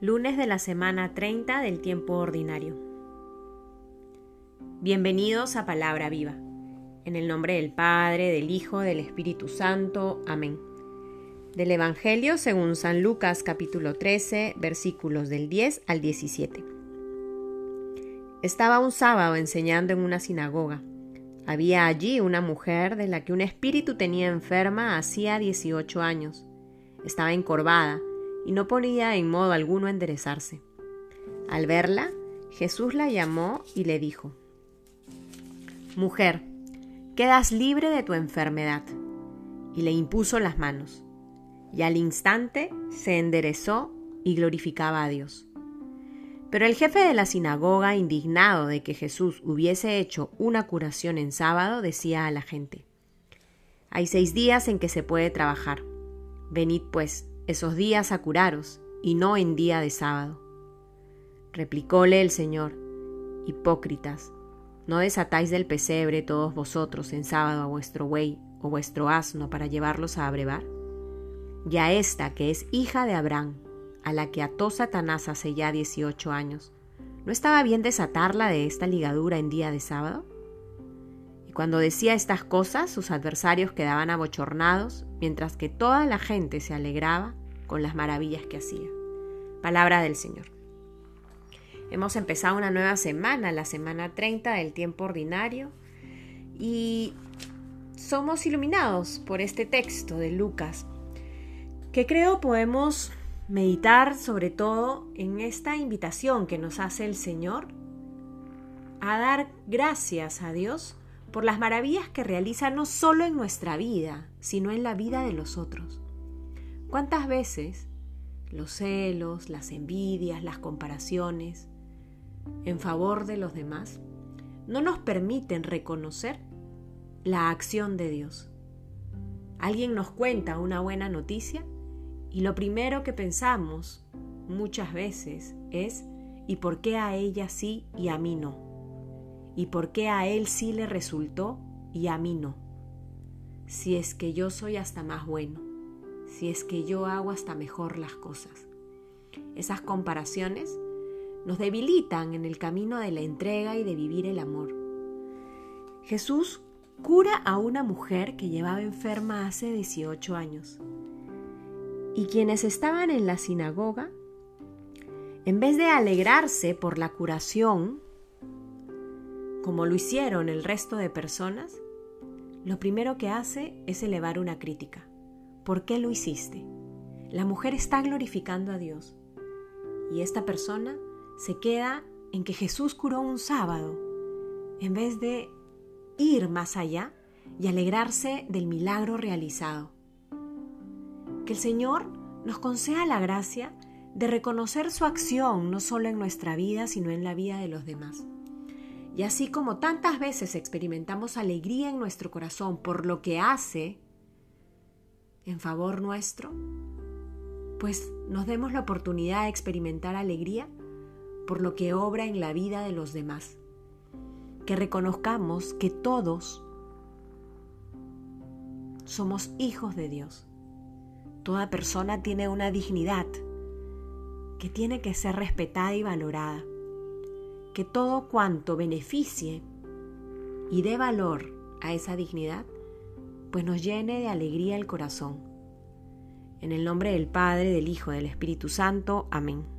Lunes de la semana 30 del tiempo ordinario. Bienvenidos a Palabra Viva. En el nombre del Padre, del Hijo, del Espíritu Santo. Amén. Del Evangelio según San Lucas capítulo 13 versículos del 10 al 17. Estaba un sábado enseñando en una sinagoga. Había allí una mujer de la que un espíritu tenía enferma hacía 18 años. Estaba encorvada y no ponía en modo alguno enderezarse. Al verla, Jesús la llamó y le dijo, Mujer, quedas libre de tu enfermedad. Y le impuso las manos. Y al instante se enderezó y glorificaba a Dios. Pero el jefe de la sinagoga, indignado de que Jesús hubiese hecho una curación en sábado, decía a la gente, Hay seis días en que se puede trabajar. Venid pues esos días a curaros, y no en día de sábado. Replicóle el Señor, Hipócritas, ¿no desatáis del pesebre todos vosotros en sábado a vuestro buey o vuestro asno para llevarlos a abrevar? Ya esta, que es hija de Abraham, a la que ató Satanás hace ya dieciocho años, ¿no estaba bien desatarla de esta ligadura en día de sábado? Cuando decía estas cosas, sus adversarios quedaban abochornados, mientras que toda la gente se alegraba con las maravillas que hacía. Palabra del Señor. Hemos empezado una nueva semana, la semana 30 del tiempo ordinario, y somos iluminados por este texto de Lucas, que creo podemos meditar sobre todo en esta invitación que nos hace el Señor a dar gracias a Dios por las maravillas que realiza no solo en nuestra vida, sino en la vida de los otros. ¿Cuántas veces los celos, las envidias, las comparaciones en favor de los demás no nos permiten reconocer la acción de Dios? Alguien nos cuenta una buena noticia y lo primero que pensamos muchas veces es ¿y por qué a ella sí y a mí no? ¿Y por qué a él sí le resultó y a mí no? Si es que yo soy hasta más bueno si es que yo hago hasta mejor las cosas. Esas comparaciones nos debilitan en el camino de la entrega y de vivir el amor. Jesús cura a una mujer que llevaba enferma hace 18 años. Y quienes estaban en la sinagoga, en vez de alegrarse por la curación, como lo hicieron el resto de personas, lo primero que hace es elevar una crítica. ¿Por qué lo hiciste? La mujer está glorificando a Dios. Y esta persona se queda en que Jesús curó un sábado, en vez de ir más allá y alegrarse del milagro realizado. Que el Señor nos conceda la gracia de reconocer su acción no solo en nuestra vida, sino en la vida de los demás. Y así como tantas veces experimentamos alegría en nuestro corazón por lo que hace en favor nuestro, pues nos demos la oportunidad de experimentar alegría por lo que obra en la vida de los demás. Que reconozcamos que todos somos hijos de Dios. Toda persona tiene una dignidad que tiene que ser respetada y valorada. Que todo cuanto beneficie y dé valor a esa dignidad pues nos llene de alegría el corazón. En el nombre del Padre, del Hijo, del Espíritu Santo. Amén.